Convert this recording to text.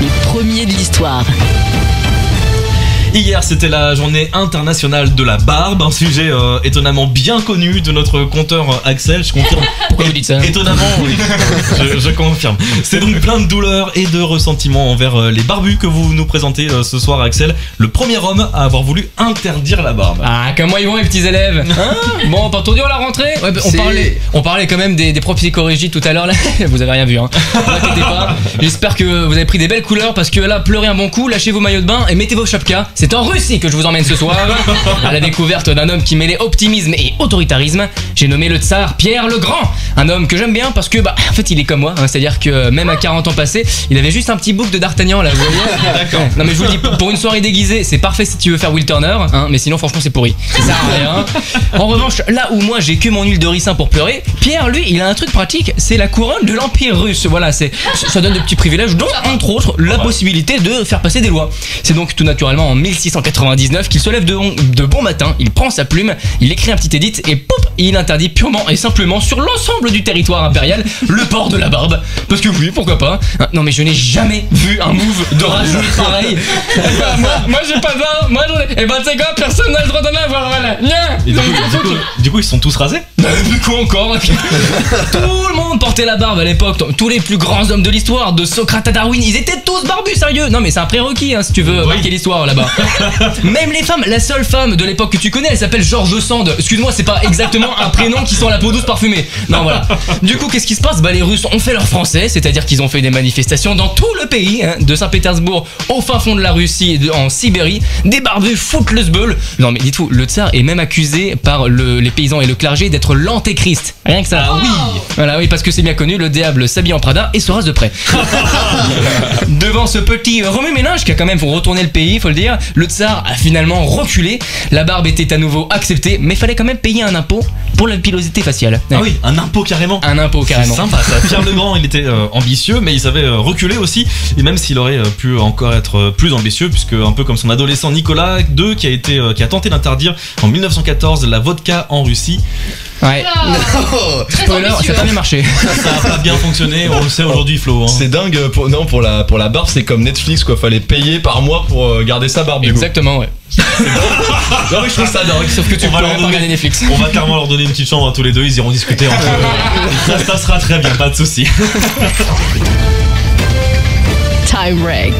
Les premiers de l'histoire. Hier, c'était la journée internationale de la barbe, un sujet euh, étonnamment bien connu de notre compteur euh, Axel, je confirme. Pourquoi vous dites ça Étonnamment, oui. Je, je confirme. C'est donc plein de douleurs et de ressentiments envers euh, les barbus que vous nous présentez euh, ce soir, Axel. Le premier homme à avoir voulu interdire la barbe. Ah, comment ils vont les petits élèves hein Bon, pas entendu à la rentrée Ouais, bah, on, parlait, on parlait quand même des, des profs tout à l'heure là. Vous avez rien vu, hein. Ne vous inquiétez pas. J'espère que vous avez pris des belles couleurs parce que là, pleurez un bon coup, lâchez vos maillots de bain et mettez vos chapkas. C'est en Russie que je vous emmène ce soir à la découverte d'un homme qui mêlait optimisme et autoritarisme. J'ai nommé le tsar Pierre le Grand. Un homme que j'aime bien parce que, bah, en fait, il est comme moi. hein. C'est-à-dire que même à 40 ans passés, il avait juste un petit bouc de D'Artagnan là, vous voyez D'accord. non mais je vous le dis, pour une soirée déguisée, c'est parfait si tu veux faire Will Turner, hein, mais sinon franchement c'est pourri. Ça sert à rien. En revanche, là où moi j'ai que mon huile de ricin pour pleurer, Pierre lui, il a un truc pratique, c'est la couronne de l'Empire russe. Voilà, c'est ça donne de petits privilèges, dont entre autres la possibilité de faire passer des lois. C'est donc tout naturellement en 1699 qu'il se lève de, de bon matin, il prend sa plume, il écrit un petit édit et pop, il interdit purement et simplement sur l'ensemble du territoire impérial le port de la barbe. Parce que oui, pourquoi pas. Hein, Non mais je n'ai jamais vu un move de rageux pareil. moi, moi j'ai pas ça, moi j'en ai. Et bah tu sais quoi, personne n'a le droit d'en avoir, voilà. Et du, coup, du coup- du coup, ils se sont tous rasés? Bah, du coup encore Tout le monde portait la barbe à l'époque Tous les plus grands hommes de l'histoire De Socrate à Darwin Ils étaient tous barbus sérieux Non mais c'est un prérequis hein, si tu veux Oui. marquer l'histoire là-bas Même les femmes La seule femme de l'époque que tu connais Elle s'appelle George Sand Excuse-moi c'est pas exactement un prénom qui sent la peau douce parfumée. Non voilà. Du coup qu'est-ce qui se passe? Bah les Russes ont fait leur français C'est-à-dire qu'ils ont fait des manifestations dans tout le pays hein, De Saint-Pétersbourg au fin fond de la Russie de- En Sibérie. Des barbus foutent le Non mais dites-vous Le tsar est même accusé par le- les paysans et le clergé D'être l'antéchrist. Rien que ça. Ah oui. Voilà, oui, parce que c'est bien connu, le diable s'habille en Prada et se rase de près. Devant ce petit remue-ménage qui a quand même retourné le pays, faut le dire, le tsar a finalement reculé. La barbe était à nouveau acceptée, mais fallait quand même payer un impôt pour la pilosité faciale. Ah oui, un impôt carrément. Un impôt C'est carrément. sympa ça. Pierre le Grand, il était euh, ambitieux, mais il savait euh, reculer aussi. Et même s'il aurait euh, pu encore être plus ambitieux, puisque un peu comme son adolescent Nicolas II, qui a été, qui a tenté d'interdire en 1914 la vodka en Russie. Ouais. Très Spoiler, ça a pas bien marché. Ça a pas bien fonctionné, on le sait aujourd'hui, Flo. hein. C'est dingue pour non pour la pour la barbe c'est comme Netflix quoi fallait payer par mois pour euh, garder sa barbe du coup. Exactement, ouais. Non mais je trouve ça dingue. Sauf que tu On va peux leur donner- regarder Netflix. On va clairement leur donner une petite chambre à tous les deux, ils iront discuter entre eux. Ça se passera très bien, pas de soucis. Time Break.